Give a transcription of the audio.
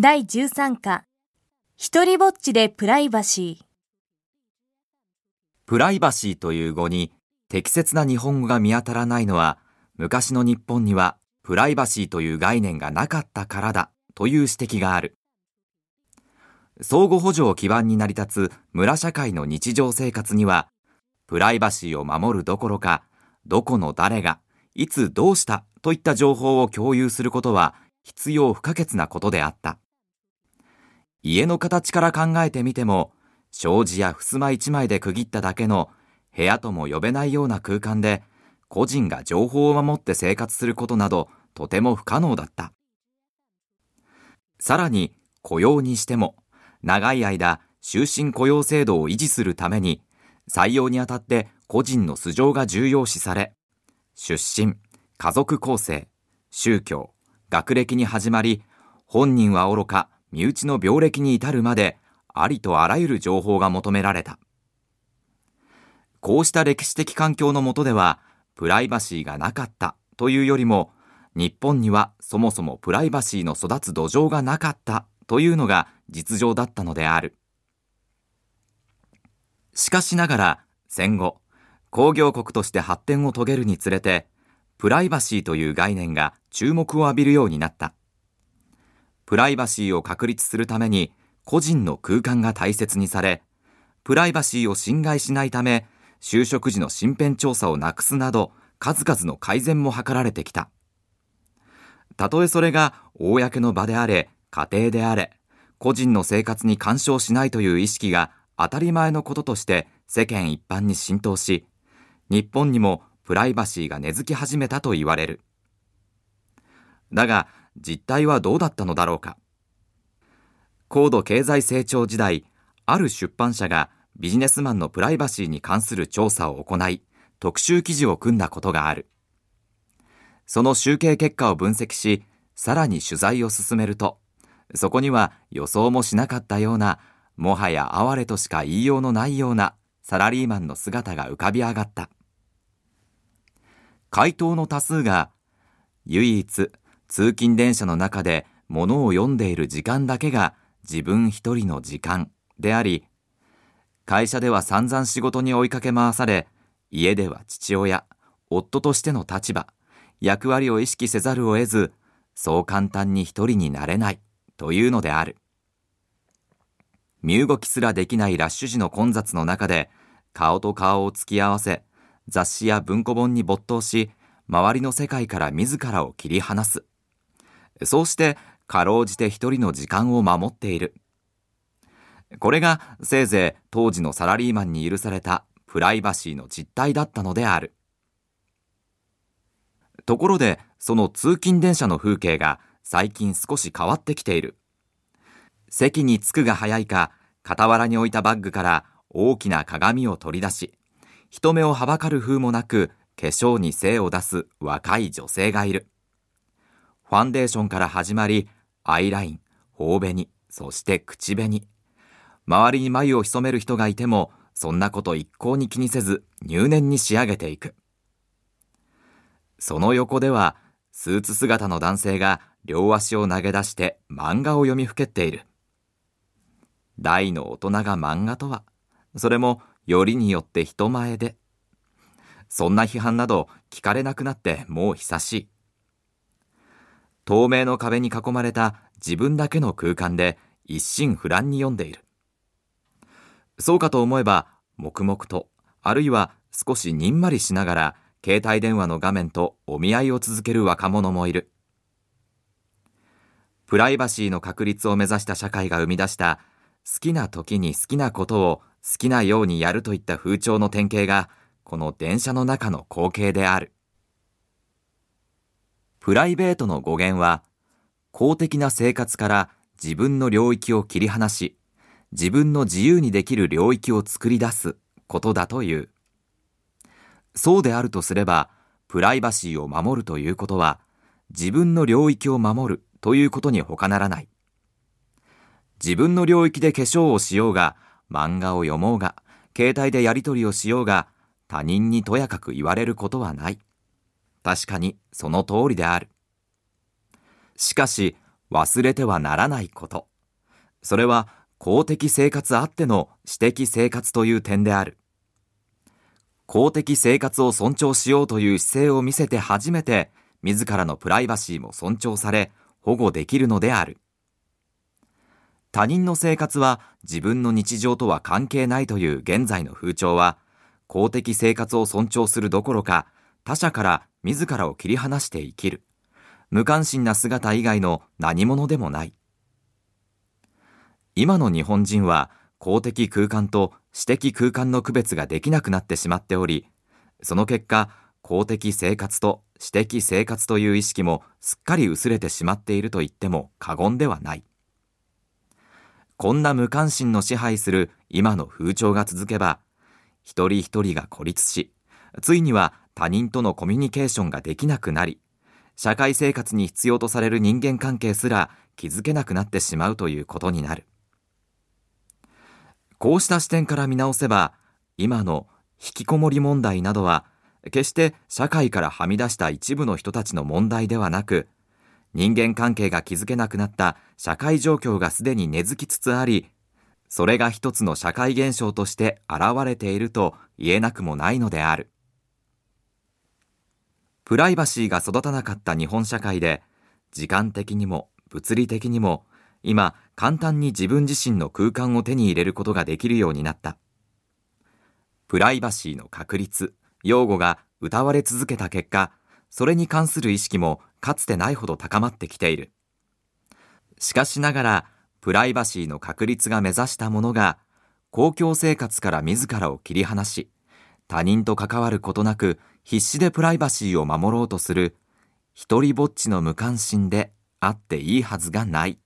第13課一人ぼっちでプライバシープライバシーという語に適切な日本語が見当たらないのは昔の日本にはプライバシーという概念がなかったからだという指摘がある。相互補助を基盤に成り立つ村社会の日常生活にはプライバシーを守るどころかどこの誰がいつどうしたといった情報を共有することは必要不可欠なことであった。家の形から考えてみても、障子や襖一枚で区切っただけの部屋とも呼べないような空間で、個人が情報を守って生活することなどとても不可能だった。さらに雇用にしても、長い間終身雇用制度を維持するために、採用にあたって個人の素性が重要視され、出身、家族構成、宗教、学歴に始まり、本人は愚か、身内の病歴に至るまで、ありとあらゆる情報が求められた。こうした歴史的環境の下では、プライバシーがなかったというよりも、日本にはそもそもプライバシーの育つ土壌がなかったというのが実情だったのである。しかしながら戦後、工業国として発展を遂げるにつれて、プライバシーという概念が注目を浴びるようになった。プライバシーを確立するために個人の空間が大切にされ、プライバシーを侵害しないため、就職時の身辺調査をなくすなど、数々の改善も図られてきた。たとえそれが公の場であれ、家庭であれ、個人の生活に干渉しないという意識が当たり前のこととして世間一般に浸透し、日本にもプライバシーが根付き始めたと言われる。だが、実態はどうだったのだろうか。高度経済成長時代、ある出版社がビジネスマンのプライバシーに関する調査を行い、特集記事を組んだことがある。その集計結果を分析し、さらに取材を進めると、そこには予想もしなかったような、もはや哀れとしか言いようのないようなサラリーマンの姿が浮かび上がった。回答の多数が、唯一通勤電車の中で物を読んでいる時間だけが自分一人の時間であり、会社では散々仕事に追いかけ回され、家では父親、夫としての立場、役割を意識せざるを得ず、そう簡単に一人になれないというのである。身動きすらできないラッシュ時の混雑の中で、顔と顔を突き合わせ、雑誌や文庫本に没頭し、周りの世界から自らを切り離す。そうしてかろうじて一人の時間を守っている。これがせいぜい当時のサラリーマンに許されたプライバシーの実態だったのである。ところで、その通勤電車の風景が最近少し変わってきている。席に着くが早いか、傍らに置いたバッグから大きな鏡を取り出し、人目をはばかる風もなく化粧に精を出す若い女性がいる。ファンデーションから始まり、アイライン、頬紅、そして口紅。周りに眉を潜める人がいても、そんなこと一向に気にせず入念に仕上げていく。その横では、スーツ姿の男性が両足を投げ出して漫画を読みふけっている。大の大人が漫画とは、それもよりによって人前で。そんな批判など聞かれなくなってもう久しい。透明の壁に囲まれた自分だけの空間で一心不乱に読んでいる。そうかと思えば、黙々と、あるいは少しにんまりしながら、携帯電話の画面とお見合いを続ける若者もいる。プライバシーの確立を目指した社会が生み出した好きな時に好きなことを好きなようにやるといった風潮の典型が、この電車の中の光景である。プライベートの語源は、公的な生活から自分の領域を切り離し、自分の自由にできる領域を作り出すことだという。そうであるとすれば、プライバシーを守るということは、自分の領域を守るということに他ならない。自分の領域で化粧をしようが、漫画を読もうが、携帯でやり取りをしようが、他人にとやかく言われることはない。確かにその通りである。しかし、忘れてはならないこと。それは公的生活あっての私的生活という点である。公的生活を尊重しようという姿勢を見せて初めて、自らのプライバシーも尊重され、保護できるのである。他人の生活は自分の日常とは関係ないという現在の風潮は、公的生活を尊重するどころか、他者から自らを切り離して生きる。無関心な姿以外の何者でもない。今の日本人は公的空間と私的空間の区別ができなくなってしまっており、その結果、公的生活と私的生活という意識もすっかり薄れてしまっていると言っても過言ではない。こんな無関心の支配する今の風潮が続けば、一人一人が孤立し、ついには他人とのコミュニケーションができなくなり、社会生活に必要とされる人間関係すら築けなくなってしまうということになる。こうした視点から見直せば、今の引きこもり問題などは、決して社会からはみ出した一部の人たちの問題ではなく、人間関係が築けなくなった社会状況がすでに根付きつつあり、それが一つの社会現象として現れていると言えなくもないのである。プライバシーが育たなかった日本社会で、時間的にも物理的にも今簡単に自分自身の空間を手に入れることができるようになった。プライバシーの確立、擁護が歌われ続けた結果、それに関する意識もかつてないほど高まってきている。しかしながら、プライバシーの確立が目指したものが、公共生活から自らを切り離し、他人と関わることなく必死でプライバシーを守ろうとする、一人ぼっちの無関心であっていいはずがない。